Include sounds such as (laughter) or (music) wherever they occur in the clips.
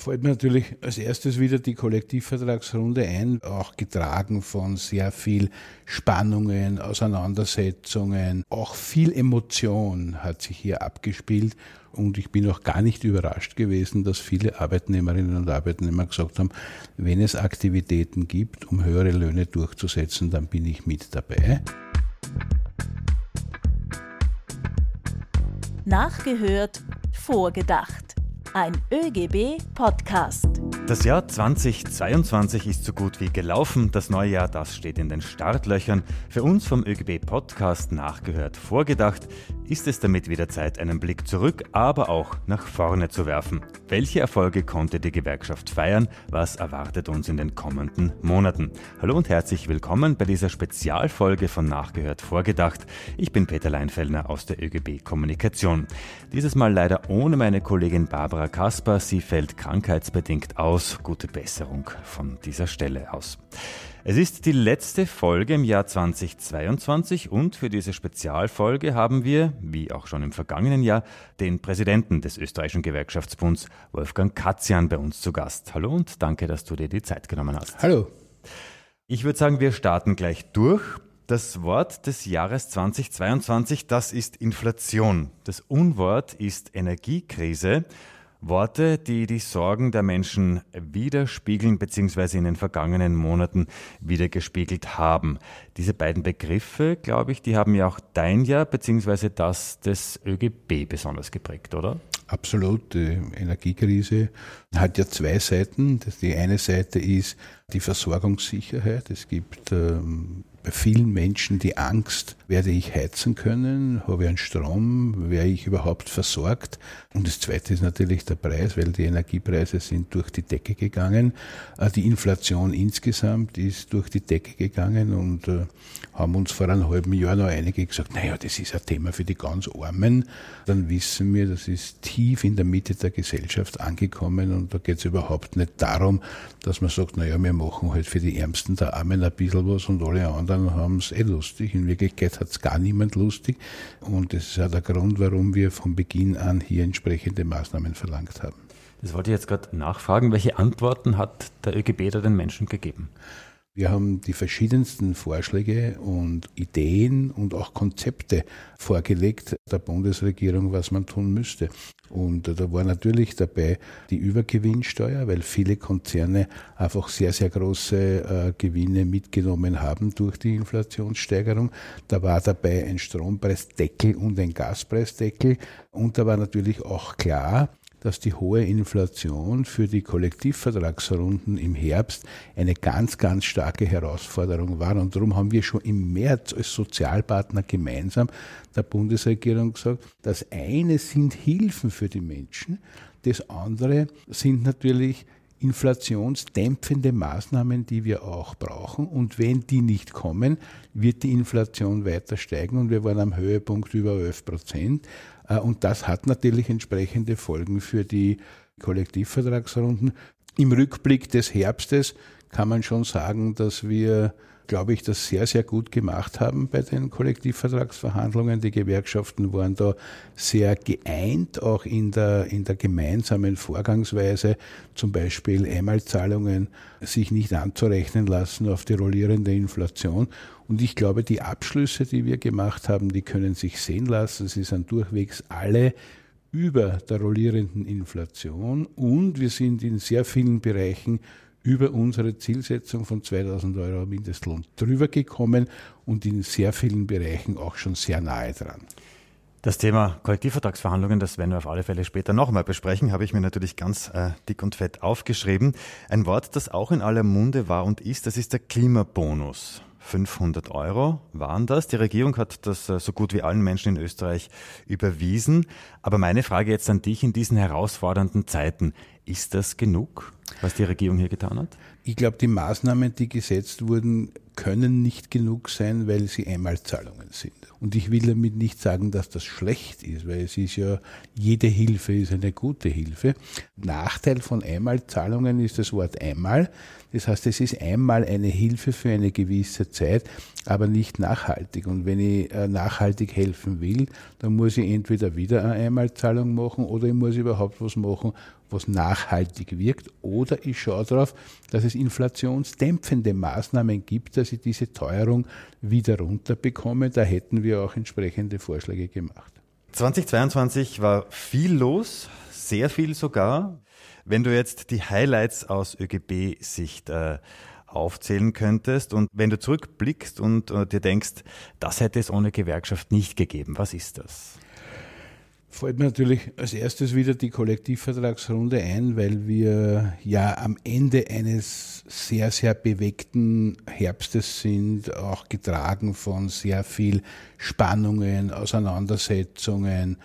fällt mir natürlich als erstes wieder die Kollektivvertragsrunde ein, auch getragen von sehr viel Spannungen, Auseinandersetzungen, auch viel Emotion hat sich hier abgespielt. Und ich bin auch gar nicht überrascht gewesen, dass viele Arbeitnehmerinnen und Arbeitnehmer gesagt haben, wenn es Aktivitäten gibt, um höhere Löhne durchzusetzen, dann bin ich mit dabei. Nachgehört, vorgedacht. Ein ÖGB-Podcast. Das Jahr 2022 ist so gut wie gelaufen. Das neue Jahr, das steht in den Startlöchern. Für uns vom ÖGB-Podcast nachgehört, vorgedacht, ist es damit wieder Zeit, einen Blick zurück, aber auch nach vorne zu werfen. Welche Erfolge konnte die Gewerkschaft feiern? Was erwartet uns in den kommenden Monaten? Hallo und herzlich willkommen bei dieser Spezialfolge von Nachgehört Vorgedacht. Ich bin Peter Leinfellner aus der ÖGB Kommunikation. Dieses Mal leider ohne meine Kollegin Barbara Kasper. Sie fällt krankheitsbedingt aus. Gute Besserung von dieser Stelle aus. Es ist die letzte Folge im Jahr 2022 und für diese Spezialfolge haben wir, wie auch schon im vergangenen Jahr, den Präsidenten des österreichischen Gewerkschaftsbunds, Wolfgang Katzian, bei uns zu Gast. Hallo und danke, dass du dir die Zeit genommen hast. Hallo. Ich würde sagen, wir starten gleich durch. Das Wort des Jahres 2022, das ist Inflation. Das Unwort ist Energiekrise. Worte, die die Sorgen der Menschen widerspiegeln bzw. in den vergangenen Monaten wiedergespiegelt haben. Diese beiden Begriffe, glaube ich, die haben ja auch dein Jahr bzw. das des ÖGB besonders geprägt, oder? Absolut. Die Energiekrise hat ja zwei Seiten. Die eine Seite ist die Versorgungssicherheit. Es gibt ähm, bei vielen Menschen die Angst, werde ich heizen können, habe ich einen Strom, werde ich überhaupt versorgt. Und das Zweite ist natürlich der Preis, weil die Energiepreise sind durch die Decke gegangen. Äh, die Inflation insgesamt ist durch die Decke gegangen und äh, haben uns vor einem halben Jahr noch einige gesagt, naja, das ist ein Thema für die ganz Armen. Dann wissen wir, das ist tief in der Mitte der Gesellschaft angekommen und da geht es überhaupt nicht darum, dass man sagt, naja, wir machen halt für die Ärmsten der Armen ein bisschen was und alle anderen haben es eh lustig. In Wirklichkeit hat es gar niemand lustig und das ist auch der Grund, warum wir von Beginn an hier entsprechende Maßnahmen verlangt haben. Das wollte ich jetzt gerade nachfragen. Welche Antworten hat der ÖGB da den Menschen gegeben? Wir haben die verschiedensten Vorschläge und Ideen und auch Konzepte vorgelegt der Bundesregierung, was man tun müsste. Und da war natürlich dabei die Übergewinnsteuer, weil viele Konzerne einfach sehr, sehr große äh, Gewinne mitgenommen haben durch die Inflationssteigerung. Da war dabei ein Strompreisdeckel und ein Gaspreisdeckel. Und da war natürlich auch klar, dass die hohe Inflation für die Kollektivvertragsrunden im Herbst eine ganz, ganz starke Herausforderung war. Und darum haben wir schon im März als Sozialpartner gemeinsam der Bundesregierung gesagt, das eine sind Hilfen für die Menschen, das andere sind natürlich inflationsdämpfende Maßnahmen, die wir auch brauchen. Und wenn die nicht kommen, wird die Inflation weiter steigen und wir waren am Höhepunkt über 11 Prozent. Äh, und das hat natürlich entsprechende Folgen für die Kollektivvertragsrunden. Im Rückblick des Herbstes kann man schon sagen, dass wir glaube ich, das sehr, sehr gut gemacht haben bei den Kollektivvertragsverhandlungen. Die Gewerkschaften waren da sehr geeint, auch in der, in der gemeinsamen Vorgangsweise, zum Beispiel Einmalzahlungen sich nicht anzurechnen lassen auf die rollierende Inflation. Und ich glaube, die Abschlüsse, die wir gemacht haben, die können sich sehen lassen. Sie sind durchwegs alle über der rollierenden Inflation und wir sind in sehr vielen Bereichen über unsere Zielsetzung von 2000 Euro Mindestlohn drüber gekommen und in sehr vielen Bereichen auch schon sehr nahe dran. Das Thema Kollektivvertragsverhandlungen, das werden wir auf alle Fälle später nochmal besprechen, habe ich mir natürlich ganz äh, dick und fett aufgeschrieben. Ein Wort, das auch in aller Munde war und ist, das ist der Klimabonus. 500 Euro waren das. Die Regierung hat das äh, so gut wie allen Menschen in Österreich überwiesen. Aber meine Frage jetzt an dich in diesen herausfordernden Zeiten. Ist das genug, was die Regierung hier getan hat? Ich glaube, die Maßnahmen, die gesetzt wurden, können nicht genug sein, weil sie Einmalzahlungen sind. Und ich will damit nicht sagen, dass das schlecht ist, weil es ist ja, jede Hilfe ist eine gute Hilfe. Nachteil von Einmalzahlungen ist das Wort einmal. Das heißt, es ist einmal eine Hilfe für eine gewisse Zeit, aber nicht nachhaltig. Und wenn ich äh, nachhaltig helfen will, dann muss ich entweder wieder eine Einmalzahlung machen oder ich muss überhaupt was machen, was nachhaltig wirkt, oder ich schaue darauf, dass es inflationsdämpfende Maßnahmen gibt, dass ich diese Teuerung wieder runterbekomme. Da hätten wir auch entsprechende Vorschläge gemacht. 2022 war viel los, sehr viel sogar. Wenn du jetzt die Highlights aus ÖGB-Sicht äh, aufzählen könntest und wenn du zurückblickst und äh, dir denkst, das hätte es ohne Gewerkschaft nicht gegeben, was ist das? Fällt mir natürlich als erstes wieder die Kollektivvertragsrunde ein, weil wir ja am Ende eines sehr, sehr bewegten Herbstes sind, auch getragen von sehr viel Spannungen, Auseinandersetzungen,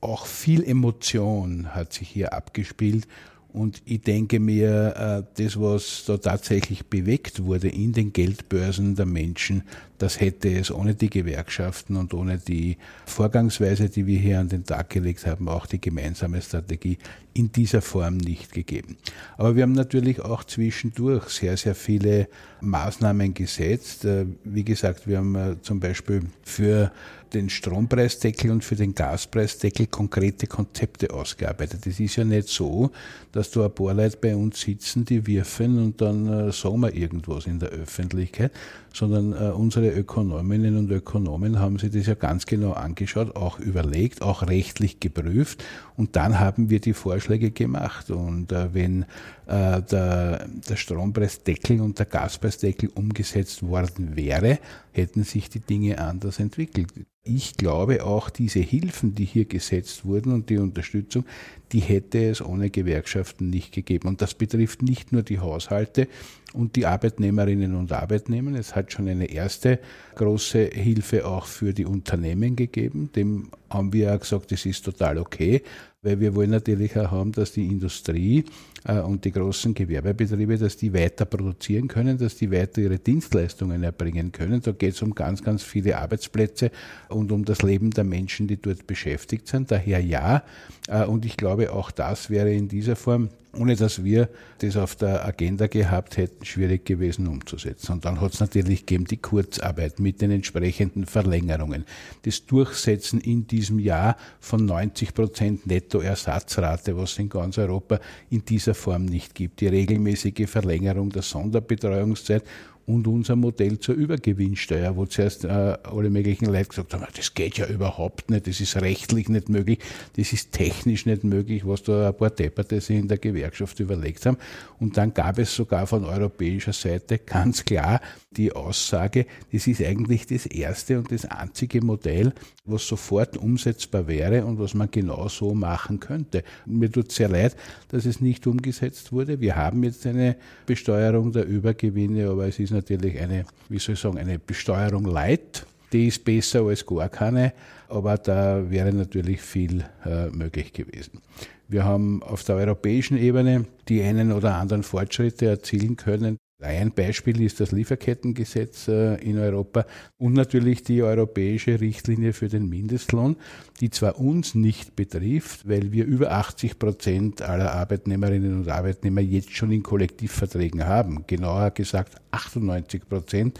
auch viel Emotion hat sich hier abgespielt. Und ich denke mir, äh, das, was da tatsächlich bewegt wurde in den Geldbörsen der Menschen, das hätte es ohne die Gewerkschaften und ohne die Vorgangsweise, die wir hier an den Tag gelegt haben, auch die gemeinsame Strategie in dieser Form nicht gegeben. Aber wir haben natürlich auch zwischendurch sehr, sehr viele Maßnahmen gesetzt. Äh, wie gesagt, wir haben äh, zum Beispiel für den Strompreisdeckel und für den Gaspreisdeckel konkrete Konzepte ausgearbeitet. Es ist ja nicht so, dass da ein paar Leute bei uns sitzen, die wirfen und dann äh, sagen wir irgendwas in der Öffentlichkeit, sondern äh, unsere Ökonominnen und Ökonomen haben sich das ja ganz genau angeschaut, auch überlegt, auch rechtlich geprüft und dann haben wir die Vorschläge gemacht. Und äh, wenn äh, der, der Strompreisdeckel und der Gaspreisdeckel umgesetzt worden wäre, hätten sich die Dinge anders entwickelt. Ich glaube auch diese Hilfen, die hier gesetzt wurden und die Unterstützung, die hätte es ohne Gewerkschaften nicht gegeben. Und das betrifft nicht nur die Haushalte und die Arbeitnehmerinnen und Arbeitnehmer. Es hat schon eine erste große Hilfe auch für die Unternehmen gegeben. Dem haben wir auch gesagt, das ist total okay, weil wir wollen natürlich auch haben, dass die Industrie und die großen Gewerbebetriebe, dass die weiter produzieren können, dass die weiter ihre Dienstleistungen erbringen können. Da geht es um ganz, ganz viele Arbeitsplätze und um das Leben der Menschen, die dort beschäftigt sind. Daher ja. Äh, und ich glaube, auch das wäre in dieser Form ohne dass wir das auf der Agenda gehabt hätten, schwierig gewesen umzusetzen. Und dann hat es natürlich gegeben die Kurzarbeit mit den entsprechenden Verlängerungen. Das Durchsetzen in diesem Jahr von 90 Prozent Nettoersatzrate, was es in ganz Europa in dieser Form nicht gibt. Die regelmäßige Verlängerung der Sonderbetreuungszeit und unser Modell zur Übergewinnsteuer, wo zuerst äh, alle möglichen Leute gesagt haben, das geht ja überhaupt nicht, das ist rechtlich nicht möglich, das ist technisch nicht möglich, was da ein paar Depperte sich in der Gewerkschaft überlegt haben. Und dann gab es sogar von europäischer Seite ganz klar die Aussage, das ist eigentlich das erste und das einzige Modell, was sofort umsetzbar wäre und was man genau so machen könnte. Mir tut sehr leid, dass es nicht umgesetzt wurde. Wir haben jetzt eine Besteuerung der Übergewinne, aber es ist natürlich eine, wie soll ich sagen, eine Besteuerung light. Die ist besser als gar keine, aber da wäre natürlich viel äh, möglich gewesen. Wir haben auf der europäischen Ebene die einen oder anderen Fortschritte erzielen können. Ein Beispiel ist das Lieferkettengesetz äh, in Europa und natürlich die europäische Richtlinie für den Mindestlohn, die zwar uns nicht betrifft, weil wir über 80 Prozent aller Arbeitnehmerinnen und Arbeitnehmer jetzt schon in Kollektivverträgen haben, genauer gesagt 98 Prozent,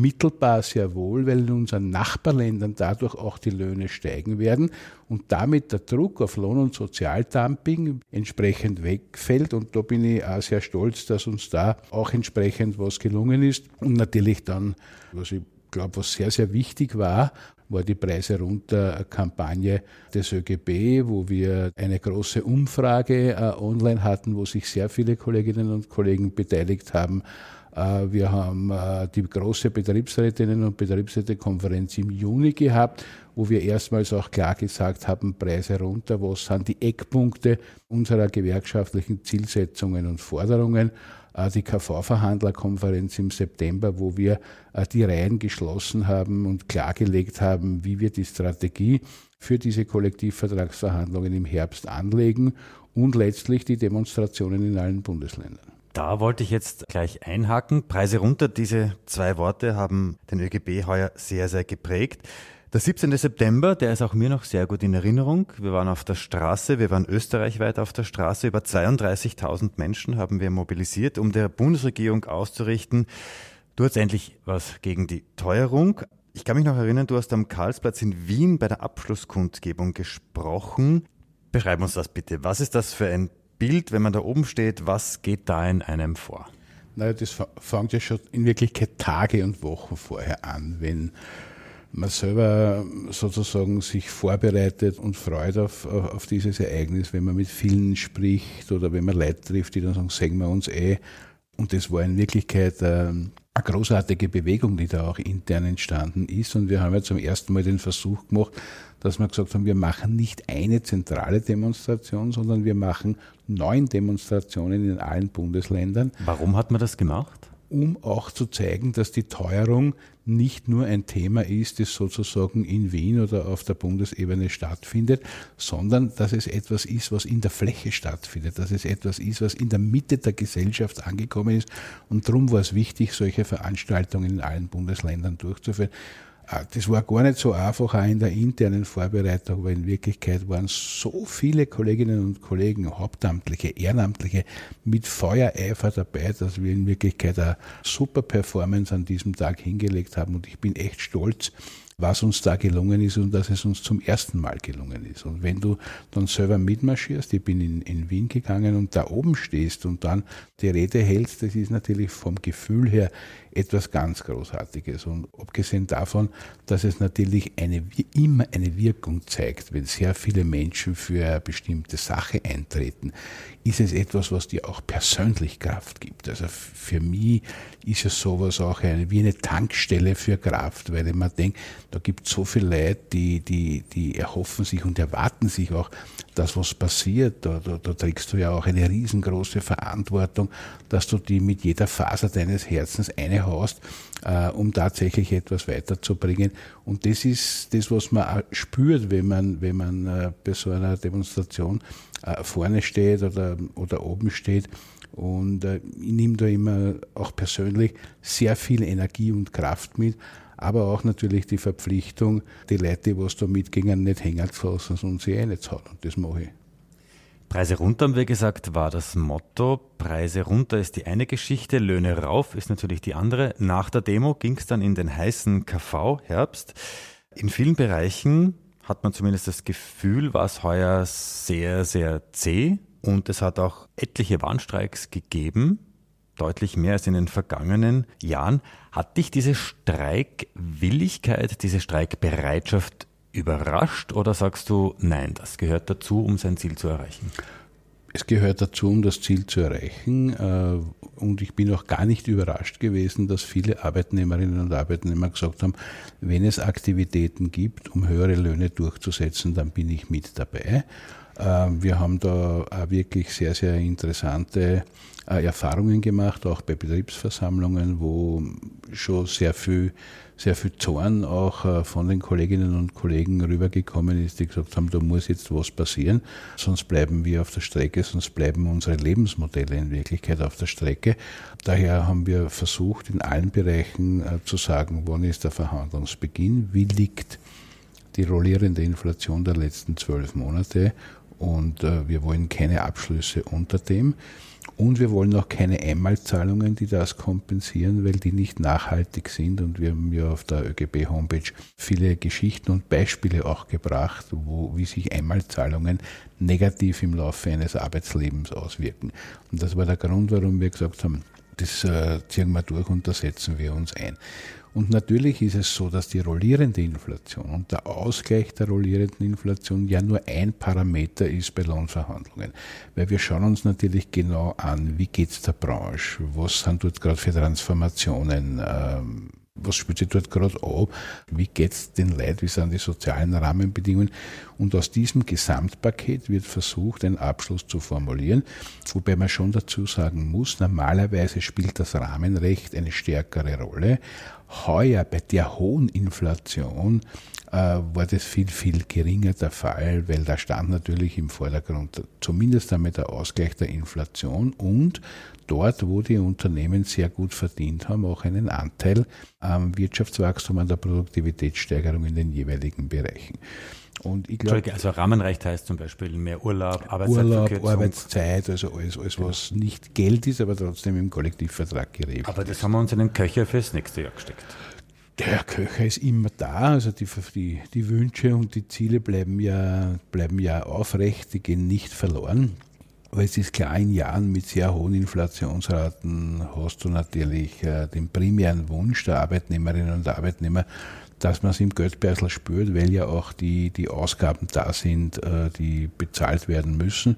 mittelbar sehr wohl, weil in unseren Nachbarländern dadurch auch die Löhne steigen werden und damit der Druck auf Lohn- und Sozialdumping entsprechend wegfällt. Und da bin ich auch sehr stolz, dass uns da auch entsprechend was gelungen ist. Und natürlich dann, was ich glaube, was sehr, sehr wichtig war, war die Preise runter Kampagne des ÖGB, wo wir eine große Umfrage äh, online hatten, wo sich sehr viele Kolleginnen und Kollegen beteiligt haben wir haben äh, die große Betriebsrätinnen und Betriebsrätekonferenz im Juni gehabt, wo wir erstmals auch klar gesagt haben, Preise runter, was sind die Eckpunkte unserer gewerkschaftlichen Zielsetzungen und Forderungen. Äh, die KV-Verhandlerkonferenz im September, wo wir die Reihen geschlossen haben und klargelegt haben, wie wir die Strategie für diese Kollektivvertragsverhandlungen im Herbst anlegen und letztlich die Demonstrationen in allen Bundesländern. Da wollte ich jetzt gleich einhaken. Preise runter, diese zwei Worte haben den ÖGB heuer sehr, sehr geprägt. Der 17. September, der ist auch mir noch sehr gut in Erinnerung. Wir waren auf der Straße, wir waren österreichweit auf der Straße. Über 32.000 Menschen haben wir mobilisiert, um der Bundesregierung auszurichten, du hast endlich was gegen die Teuerung. Ich kann mich noch erinnern, du hast am Karlsplatz in Wien bei der Abschlusskundgebung gesprochen. Beschreib uns das bitte. Was ist das für ein Bild, wenn man da oben steht, was geht da in einem vor? Naja, das fängt ja schon in Wirklichkeit Tage und Wochen vorher an, wenn man selber sozusagen sich vorbereitet und freut auf, auf dieses Ereignis, wenn man mit vielen spricht oder wenn man Leute trifft, die dann sagen, sehen wir uns eh. Und das war in Wirklichkeit ähm, eine großartige Bewegung, die da auch intern entstanden ist. Und wir haben ja zum ersten Mal den Versuch gemacht, dass wir gesagt haben, wir machen nicht eine zentrale Demonstration, sondern wir machen neun Demonstrationen in allen Bundesländern. Warum hat man das gemacht? Um auch zu zeigen, dass die Teuerung nicht nur ein Thema ist, das sozusagen in Wien oder auf der Bundesebene stattfindet, sondern dass es etwas ist, was in der Fläche stattfindet, dass es etwas ist, was in der Mitte der Gesellschaft angekommen ist. Und darum war es wichtig, solche Veranstaltungen in allen Bundesländern durchzuführen. Ah, das war gar nicht so einfach auch in der internen Vorbereitung, weil in Wirklichkeit waren so viele Kolleginnen und Kollegen, Hauptamtliche, Ehrenamtliche, mit Feuereifer dabei, dass wir in Wirklichkeit eine super Performance an diesem Tag hingelegt haben. Und ich bin echt stolz, was uns da gelungen ist und dass es uns zum ersten Mal gelungen ist. Und wenn du dann selber mitmarschierst, ich bin in, in Wien gegangen und da oben stehst und dann die Rede hältst, das ist natürlich vom Gefühl her etwas ganz Großartiges. Und abgesehen davon, dass es natürlich eine, immer eine Wirkung zeigt, wenn sehr viele Menschen für eine bestimmte Sache eintreten, ist es etwas, was dir auch persönlich Kraft gibt. Also für mich ist es sowas auch eine, wie eine Tankstelle für Kraft, weil ich mir denke, da gibt es so viele Leute, die, die, die erhoffen sich und erwarten sich auch, dass was passiert. Da, da, da trägst du ja auch eine riesengroße Verantwortung, dass du die mit jeder Faser deines Herzens einhaust, äh, um tatsächlich etwas weiterzubringen. Und das ist das, was man spürt, wenn man, wenn man äh, bei so einer Demonstration äh, vorne steht oder, oder oben steht. Und äh, ich nehme da immer auch persönlich sehr viel Energie und Kraft mit, aber auch natürlich die Verpflichtung, die Leute, die da mitgingen, nicht hängen zu lassen und sie eh. Und das mache ich. Preise runter, haben wir gesagt, war das Motto. Preise runter ist die eine Geschichte, Löhne rauf ist natürlich die andere. Nach der Demo ging es dann in den heißen KV Herbst. In vielen Bereichen hat man zumindest das Gefühl, war es heuer sehr, sehr zäh und es hat auch etliche Warnstreiks gegeben, deutlich mehr als in den vergangenen Jahren. Hat dich diese Streikwilligkeit, diese Streikbereitschaft überrascht oder sagst du, nein, das gehört dazu, um sein Ziel zu erreichen? Es gehört dazu, um das Ziel zu erreichen. Äh, und ich bin auch gar nicht überrascht gewesen, dass viele Arbeitnehmerinnen und Arbeitnehmer gesagt haben, wenn es Aktivitäten gibt, um höhere Löhne durchzusetzen, dann bin ich mit dabei. Äh, wir haben da auch wirklich sehr, sehr interessante äh, Erfahrungen gemacht, auch bei Betriebsversammlungen, wo schon sehr viel sehr viel Zorn auch äh, von den Kolleginnen und Kollegen rübergekommen ist, die gesagt haben, da muss jetzt was passieren, sonst bleiben wir auf der Strecke, sonst bleiben unsere Lebensmodelle in Wirklichkeit auf der Strecke. Daher haben wir versucht, in allen Bereichen äh, zu sagen, wann ist der Verhandlungsbeginn, wie liegt die rollierende Inflation der letzten zwölf Monate und äh, wir wollen keine Abschlüsse unter dem. Und wir wollen auch keine Einmalzahlungen, die das kompensieren, weil die nicht nachhaltig sind. Und wir haben ja auf der ÖGB-Homepage viele Geschichten und Beispiele auch gebracht, wo, wie sich Einmalzahlungen negativ im Laufe eines Arbeitslebens auswirken. Und das war der Grund, warum wir gesagt haben, das äh, ziehen wir durch und da setzen wir uns ein. Und natürlich ist es so, dass die rollierende Inflation und der Ausgleich der rollierenden Inflation ja nur ein Parameter ist bei Lohnverhandlungen. Weil wir schauen uns natürlich genau an, wie geht es der Branche, was sind dort gerade für Transformationen, ähm, was spielt sich dort gerade ab, wie geht es den Leuten, wie sind die sozialen Rahmenbedingungen. Und aus diesem Gesamtpaket wird versucht, einen Abschluss zu formulieren, wobei man schon dazu sagen muss, normalerweise spielt das Rahmenrecht eine stärkere Rolle. Heuer bei der hohen Inflation war das viel, viel geringer der Fall, weil da stand natürlich im Vordergrund zumindest einmal der Ausgleich der Inflation und dort, wo die Unternehmen sehr gut verdient haben, auch einen Anteil am Wirtschaftswachstum, an der Produktivitätssteigerung in den jeweiligen Bereichen. Und ich glaube, also Rahmenrecht heißt zum Beispiel mehr Urlaub, Arbeitszeit, Urlaub, Arbeitszeit, also alles, alles genau. was nicht Geld ist, aber trotzdem im Kollektivvertrag geregelt. Aber das haben wir uns in den Köcher fürs nächste Jahr gesteckt. Der Köcher ist immer da, also die, die, die Wünsche und die Ziele bleiben ja, bleiben ja aufrecht, die gehen nicht verloren. Aber es ist klar, in Jahren mit sehr hohen Inflationsraten hast du natürlich äh, den primären Wunsch der Arbeitnehmerinnen und Arbeitnehmer, dass man es im Geldbeutel spürt, weil ja auch die, die Ausgaben da sind, äh, die bezahlt werden müssen.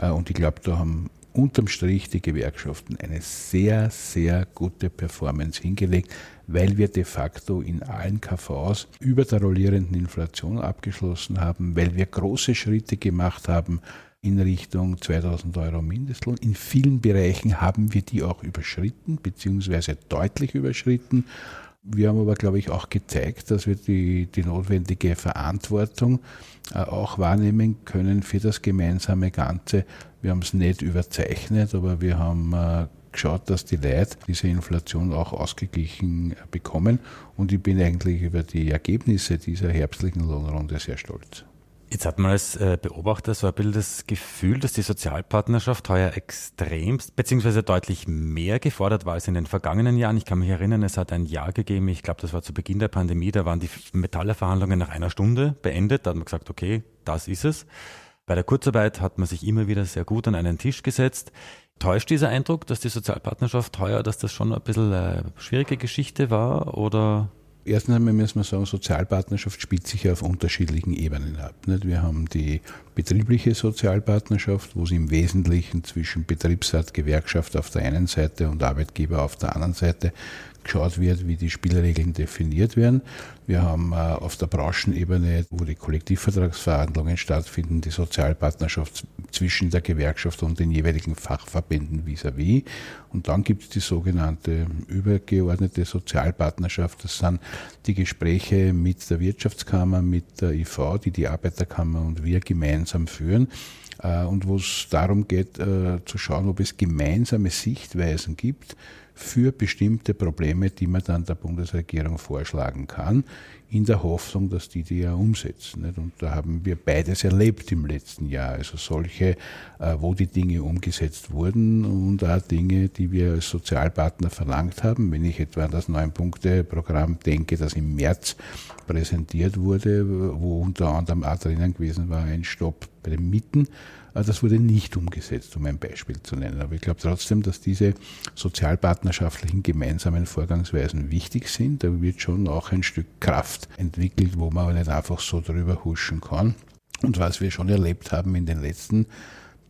Äh, und ich glaube, da haben unterm Strich die Gewerkschaften eine sehr, sehr gute Performance hingelegt, weil wir de facto in allen KVs über der rollierenden Inflation abgeschlossen haben, weil wir große Schritte gemacht haben, in Richtung 2000 Euro Mindestlohn. In vielen Bereichen haben wir die auch überschritten, beziehungsweise deutlich überschritten. Wir haben aber, glaube ich, auch gezeigt, dass wir die, die notwendige Verantwortung auch wahrnehmen können für das gemeinsame Ganze. Wir haben es nicht überzeichnet, aber wir haben äh, geschaut, dass die Leute diese Inflation auch ausgeglichen bekommen. Und ich bin eigentlich über die Ergebnisse dieser herbstlichen Lohnrunde sehr stolz. Jetzt hat man als äh, Beobachter so ein bisschen das Gefühl, dass die Sozialpartnerschaft heuer extremst beziehungsweise deutlich mehr gefordert war als in den vergangenen Jahren. Ich kann mich erinnern, es hat ein Jahr gegeben, ich glaube, das war zu Beginn der Pandemie, da waren die Metallerverhandlungen nach einer Stunde beendet. Da hat man gesagt, okay, das ist es. Bei der Kurzarbeit hat man sich immer wieder sehr gut an einen Tisch gesetzt. Täuscht dieser Eindruck, dass die Sozialpartnerschaft heuer, dass das schon ein bisschen eine schwierige Geschichte war oder Erstens einmal müssen wir sagen, Sozialpartnerschaft spielt sich auf unterschiedlichen Ebenen ab. Wir haben die betriebliche Sozialpartnerschaft, wo es im Wesentlichen zwischen Betriebsrat, Gewerkschaft auf der einen Seite und Arbeitgeber auf der anderen Seite geschaut wird, wie die Spielregeln definiert werden. Wir haben äh, auf der Branchenebene, wo die Kollektivvertragsverhandlungen stattfinden, die Sozialpartnerschaft zwischen der Gewerkschaft und den jeweiligen Fachverbänden vis-à-vis. -vis. Und dann gibt es die sogenannte übergeordnete Sozialpartnerschaft. Das sind die Gespräche mit der Wirtschaftskammer, mit der IV, die die Arbeiterkammer und wir gemeinsam führen und wo es darum geht, äh, zu schauen, ob es gemeinsame Sichtweisen gibt, für bestimmte Probleme, die man dann der Bundesregierung vorschlagen kann, in der Hoffnung, dass die die ja umsetzen. Und da haben wir beides erlebt im letzten Jahr. Also solche, äh, wo die Dinge umgesetzt wurden und auch Dinge, die wir als Sozialpartner verlangt haben. Wenn ich etwa an das Neun-Punkte-Programm denke, das im März präsentiert wurde, wo unter anderem auch drinnen gewesen war, ein Stopp bei den Mieten das wurde nicht umgesetzt, um ein Beispiel zu nennen. Aber ich glaube trotzdem, dass diese sozialpartnerschaftlichen gemeinsamen Vorgangsweisen wichtig sind. Da wird schon auch ein Stück Kraft entwickelt, wo man nicht einfach so drüber huschen kann. Und was wir schon erlebt haben in den letzten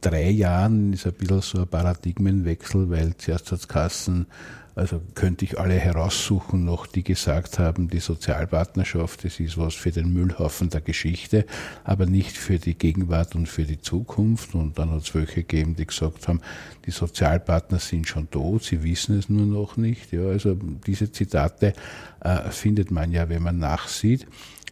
drei Jahren, ist ein bisschen so ein Paradigmenwechsel, weil zuerst hat es Kassen also könnte ich alle heraussuchen noch, die gesagt haben, die Sozialpartnerschaft, das ist was für den Müllhaufen der Geschichte, aber nicht für die Gegenwart und für die Zukunft. Und dann hat es welche gegeben, die gesagt haben, die Sozialpartner sind schon tot, sie wissen es nur noch nicht. Ja, also diese Zitate äh, findet man ja, wenn man nachsieht.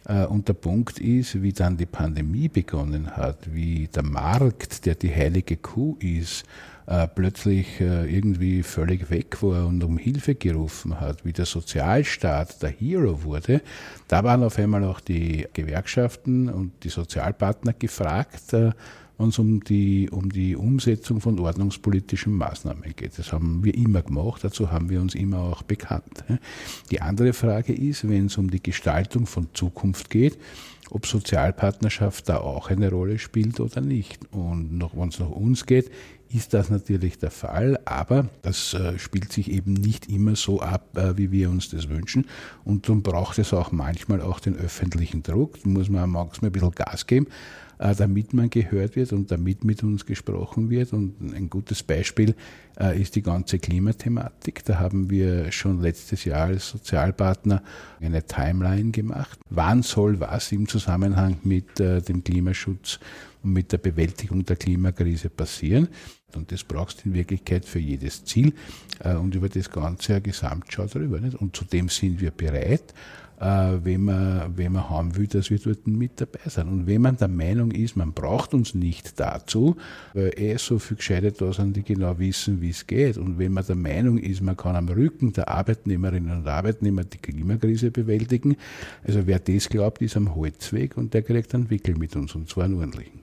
Äh, und der Punkt ist, wie dann die Pandemie begonnen hat, wie der Markt, der die heilige Kuh ist, äh, plötzlich äh, irgendwie völlig weg war und um Hilfe gerufen hat, wie der Sozialstaat der Hero wurde, da waren auf einmal auch die Gewerkschaften und die Sozialpartner gefragt, äh, wenn es um die, um die Umsetzung von ordnungspolitischen Maßnahmen geht. Das haben wir immer gemacht, dazu haben wir uns immer auch bekannt. Die andere Frage ist, wenn es um die Gestaltung von Zukunft geht, ob Sozialpartnerschaft da auch eine Rolle spielt oder nicht. Und wenn es nach uns geht, ist das natürlich der Fall, aber das äh, spielt sich eben nicht immer so ab, äh, wie wir uns das wünschen. Und darum braucht es auch manchmal auch den öffentlichen Druck. Da muss man manchmal ein bisschen Gas geben, damit man gehört wird und damit mit uns gesprochen wird. Und ein gutes Beispiel ist die ganze Klimathematik. Da haben wir schon letztes Jahr als Sozialpartner eine Timeline gemacht. Wann soll was im Zusammenhang mit dem Klimaschutz und mit der Bewältigung der Klimakrise passieren? Und das brauchst du in Wirklichkeit für jedes Ziel äh, und über das Ganze eine Gesamtschau drüber. Und zudem sind wir bereit, äh, wenn, man, wenn man haben will, dass wir dort mit dabei sind. Und wenn man der Meinung ist, man braucht uns nicht dazu, weil eh so viel Gescheite da sind, die genau wissen, wie es geht. Und wenn man der Meinung ist, man kann am Rücken der Arbeitnehmerinnen und Arbeitnehmer die Klimakrise bewältigen, also wer das glaubt, ist am Holzweg und der kriegt einen Wickel mit uns und zwar einen ordentlichen.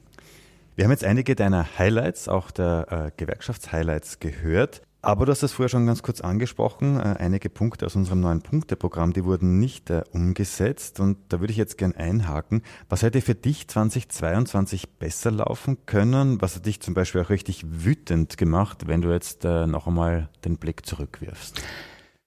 Wir haben jetzt einige deiner Highlights, auch der äh, Gewerkschaftshighlights gehört. Aber du hast das vorher schon ganz kurz angesprochen. Äh, einige Punkte aus unserem neuen Punkteprogramm, die wurden nicht äh, umgesetzt. Und da würde ich jetzt gern einhaken. Was hätte für dich 2022 besser laufen können? Was hat dich zum Beispiel auch richtig wütend gemacht, wenn du jetzt äh, noch einmal den Blick zurückwirfst?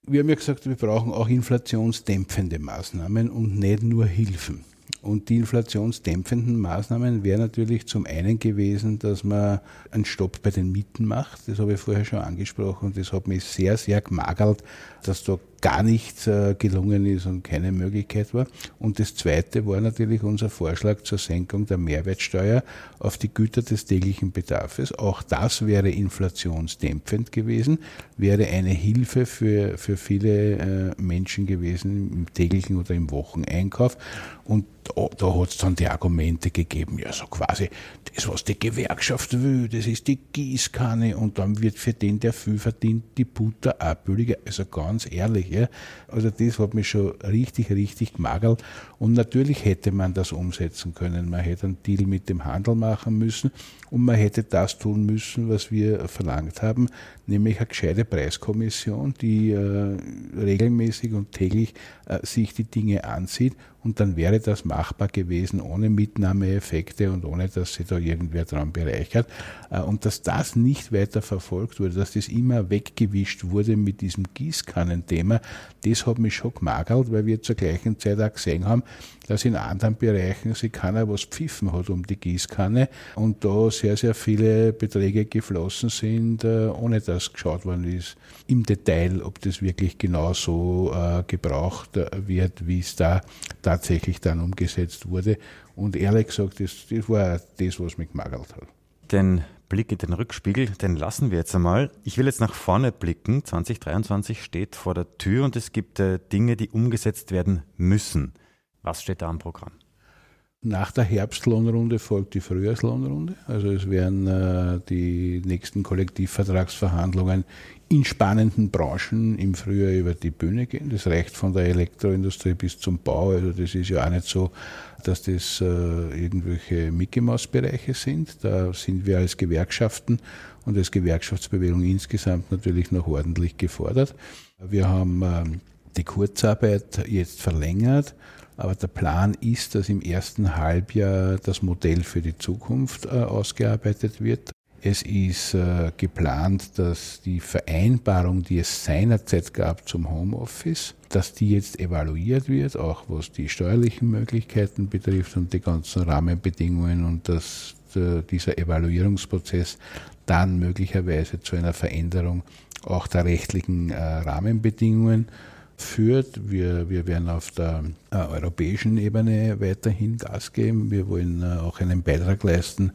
Wir haben ja gesagt, wir brauchen auch inflationsdämpfende Maßnahmen und nicht nur Hilfen. Und die inflationsdämpfenden Maßnahmen wäre natürlich zum einen gewesen, dass man einen Stopp bei den Mieten macht. Das habe ich vorher schon angesprochen. Das hat mich sehr, sehr gemagert, dass da gar nichts äh, gelungen ist und keine Möglichkeit war. Und das Zweite war natürlich unser Vorschlag zur Senkung der Mehrwertsteuer auf die Güter des täglichen Bedarfs. Auch das wäre inflationsdämpfend gewesen, wäre eine Hilfe für, für viele äh, Menschen gewesen im täglichen oder im Wocheneinkauf. Und da, da hat es dann die Argumente gegeben, ja so quasi, das was die Gewerkschaft will, das ist die Gießkanne und dann wird für den, der viel verdient, die Butter auch billiger. Also ganz ehrlich, ja. Also das hat mich schon richtig, richtig gemagert. Und natürlich hätte man das umsetzen können. Man hätte einen Deal mit dem Handel machen müssen und man hätte das tun müssen, was wir verlangt haben, nämlich eine gescheite Preiskommission, die äh, regelmäßig und täglich äh, sich die Dinge ansieht und dann wäre das machbar gewesen ohne Mitnahmeeffekte und ohne, dass sich da irgendwer dran bereichert. Äh, und dass das nicht weiter verfolgt wurde, dass das immer weggewischt wurde mit diesem Gießkannenthema, das hat mich schon gemagert, weil wir zur gleichen Zeit auch gesehen haben, dass in anderen Bereichen sich keiner was pfiffen hat um die Gießkanne und da sehr, sehr viele Beträge geflossen sind, äh, ohne dass geschaut worden ist im Detail, ob das wirklich genau so äh, gebraucht wird, wie es da tatsächlich dann umgesetzt wurde. Und ehrlich gesagt, das, das war das, was mich gemagert hat. Den Blick in den Rückspiegel, den lassen wir jetzt einmal. Ich will jetzt nach vorne blicken. 2023 steht vor der Tür und es gibt äh, Dinge, die umgesetzt werden müssen. Was steht da am Programm? Nach der Herbstlohnrunde folgt die Frühjahrslohnrunde. Also es werden äh, die nächsten Kollektivvertragsverhandlungen in spannenden Branchen im Frühjahr über die Bühne gehen. Das reicht von der Elektroindustrie bis zum Bau. Also das ist ja auch nicht so, dass das äh, irgendwelche Mickey-Maus-Bereiche sind. Da sind wir als Gewerkschaften und als Gewerkschaftsbewegung insgesamt natürlich noch ordentlich gefordert. Wir haben äh, die Kurzarbeit jetzt verlängert aber der Plan ist, dass im ersten Halbjahr das Modell für die Zukunft äh, ausgearbeitet wird. Es ist äh, geplant, dass die Vereinbarung, die es seinerzeit gab zum Homeoffice, dass die jetzt evaluiert wird, auch was die steuerlichen Möglichkeiten betrifft und die ganzen Rahmenbedingungen und dass äh, dieser Evaluierungsprozess dann möglicherweise zu einer Veränderung auch der rechtlichen äh, Rahmenbedingungen führt. Wir, wir werden auf der äh, europäischen Ebene weiterhin Gas geben. Wir wollen äh, auch einen Beitrag leisten,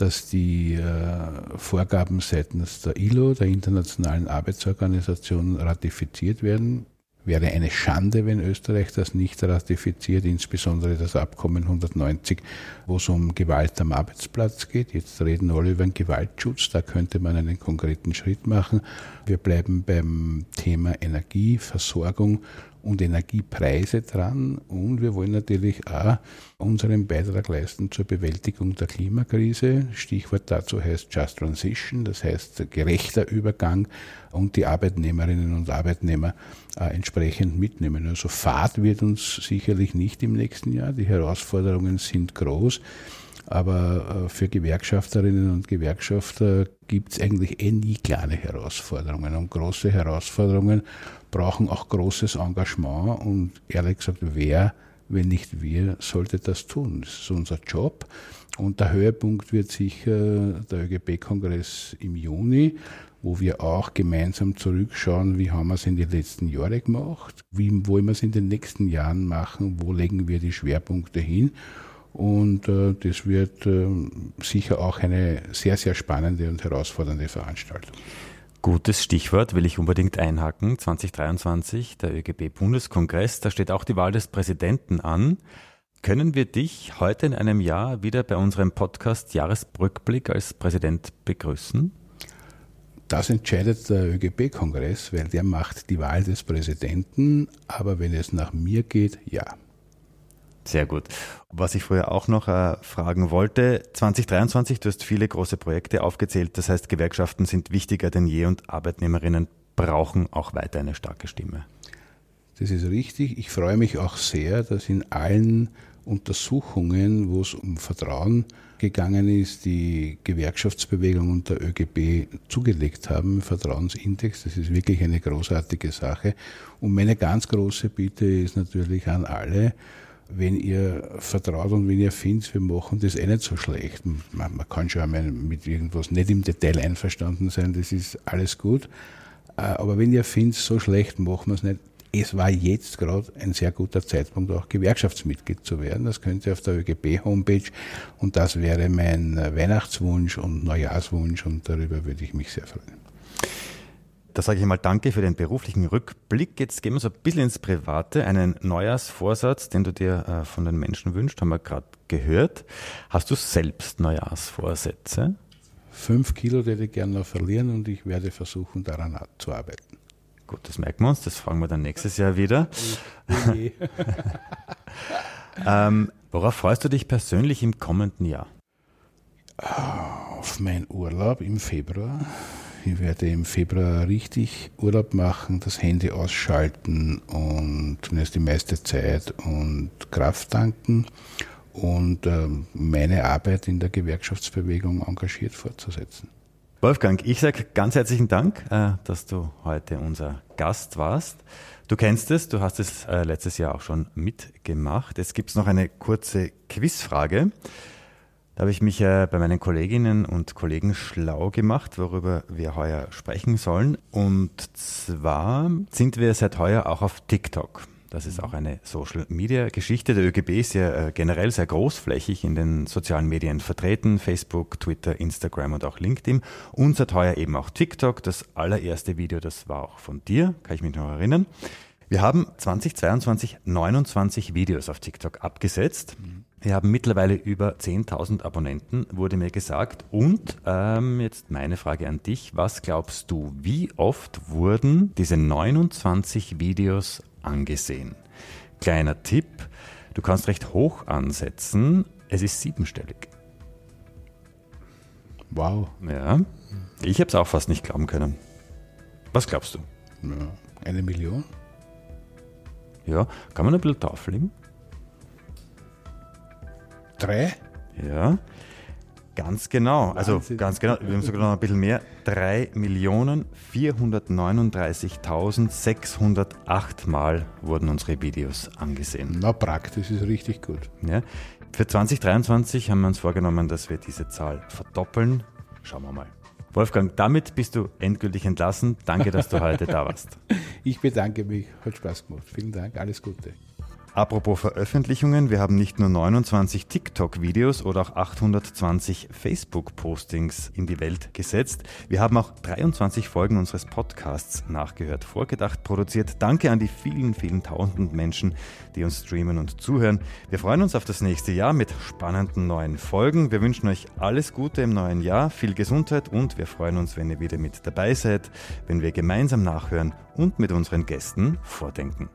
dass die äh, Vorgaben seitens der ILO, der Internationalen Arbeitsorganisation, ratifiziert werden wäre eine Schande, wenn Österreich das nicht ratifiziert, insbesondere das Abkommen 190, wo es um Gewalt am Arbeitsplatz geht. Jetzt reden alle über den Gewaltschutz, da könnte man einen konkreten Schritt machen. Wir bleiben beim Thema Energieversorgung und Energiepreise dran und wir wollen natürlich auch unseren Beitrag leisten zur Bewältigung der Klimakrise. Stichwort dazu heißt Just Transition, das heißt gerechter Übergang und die Arbeitnehmerinnen und Arbeitnehmer äh, entsprechend mitnehmen. Also Fahrt wird uns sicherlich nicht im nächsten Jahr. Die Herausforderungen sind groß. Aber äh, für Gewerkschafterinnen und Gewerkschafter gibt es eigentlich eh nie kleine Herausforderungen. Und große Herausforderungen brauchen auch großes Engagement. Und ehrlich gesagt, wer, wenn nicht wir, sollte das tun? Das ist unser Job. Und der Höhepunkt wird sicher der ÖGB-Kongress im Juni, wo wir auch gemeinsam zurückschauen, wie haben wir es in den letzten Jahren gemacht, wie wollen wir es in den nächsten Jahren machen, wo legen wir die Schwerpunkte hin. Und äh, das wird äh, sicher auch eine sehr, sehr spannende und herausfordernde Veranstaltung. Gutes Stichwort will ich unbedingt einhaken. 2023, der ÖGB-Bundeskongress, da steht auch die Wahl des Präsidenten an. Können wir dich heute in einem Jahr wieder bei unserem Podcast Jahresrückblick als Präsident begrüßen? Das entscheidet der ÖGB-Kongress, weil der macht die Wahl des Präsidenten. Aber wenn es nach mir geht, ja. Sehr gut. Was ich früher auch noch äh, fragen wollte, 2023, du hast viele große Projekte aufgezählt, das heißt, Gewerkschaften sind wichtiger denn je und Arbeitnehmerinnen brauchen auch weiter eine starke Stimme. Das ist richtig. Ich freue mich auch sehr, dass in allen Untersuchungen, wo es um Vertrauen gegangen ist, die Gewerkschaftsbewegung und der ÖGB zugelegt haben, Vertrauensindex. Das ist wirklich eine großartige Sache. Und meine ganz große Bitte ist natürlich an alle, wenn ihr vertraut und wenn ihr findet, wir machen das eh nicht so schlecht. Man, man kann schon einmal mit irgendwas nicht im Detail einverstanden sein, das ist alles gut. Äh, aber wenn ihr findet, so schlecht machen wir es nicht, es war jetzt gerade ein sehr guter Zeitpunkt, auch Gewerkschaftsmitglied zu werden. Das könnt ihr auf der ÖGB-Homepage und das wäre mein Weihnachtswunsch und Neujahrswunsch und darüber würde ich mich sehr freuen. Da sage ich mal Danke für den beruflichen Rückblick. Jetzt gehen wir so ein bisschen ins Private. Einen Neujahrsvorsatz, den du dir äh, von den Menschen wünschst, haben wir gerade gehört. Hast du selbst Neujahrsvorsätze? Fünf Kilo werde ich gerne noch verlieren und ich werde versuchen, daran zu arbeiten. Gut, das merken wir uns, das fragen wir dann nächstes Jahr wieder. (laughs) ähm, worauf freust du dich persönlich im kommenden Jahr? Auf meinen Urlaub im Februar. Ich werde im Februar richtig Urlaub machen, das Handy ausschalten und zumindest die meiste Zeit und Kraft tanken und ähm, meine Arbeit in der Gewerkschaftsbewegung engagiert fortzusetzen. Wolfgang, ich sage ganz herzlichen Dank, äh, dass du heute unser Gast warst. Du kennst es, du hast es äh, letztes Jahr auch schon mitgemacht. Jetzt gibt es noch eine kurze Quizfrage. Da habe ich mich äh, bei meinen Kolleginnen und Kollegen schlau gemacht, worüber wir heuer sprechen sollen. Und zwar sind wir seit heuer auch auf TikTok. Das ist auch eine Social-Media-Geschichte. Der ÖGB ist ja äh, generell sehr großflächig in den sozialen Medien vertreten. Facebook, Twitter, Instagram und auch LinkedIn. Und seit heuer eben auch TikTok. Das allererste Video, das war auch von dir, kann ich mich noch erinnern. Wir haben 2022 29 Videos auf TikTok abgesetzt. Wir haben mittlerweile über 10.000 Abonnenten, wurde mir gesagt. Und ähm, jetzt meine Frage an dich. Was glaubst du, wie oft wurden diese 29 Videos angesehen. Kleiner Tipp, du kannst recht hoch ansetzen, es ist siebenstellig. Wow. Ja, ich habe es auch fast nicht glauben können. Was glaubst du? Ja, eine Million? Ja, kann man ein bisschen drauflegen? Drei? Ja, Ganz genau, also Wahnsinn. ganz genau, wir haben sogar noch ein bisschen mehr. 3.439.608 Mal wurden unsere Videos angesehen. Na, praktisch ist richtig gut. Ja. Für 2023 haben wir uns vorgenommen, dass wir diese Zahl verdoppeln. Schauen wir mal. Wolfgang, damit bist du endgültig entlassen. Danke, dass du heute da warst. (laughs) Ich bedanke mich, hat Spaß gemacht. Vielen Dank, alles Gute. Apropos Veröffentlichungen, wir haben nicht nur 29 TikTok-Videos oder auch 820 Facebook-Postings in die Welt gesetzt, wir haben auch 23 Folgen unseres Podcasts nachgehört, vorgedacht, produziert. Danke an die vielen, vielen tausenden Menschen, die uns streamen und zuhören. Wir freuen uns auf das nächste Jahr mit spannenden neuen Folgen. Wir wünschen euch alles Gute im neuen Jahr, viel Gesundheit und wir freuen uns, wenn ihr wieder mit dabei seid, wenn wir gemeinsam nachhören und mit unseren Gästen vordenken.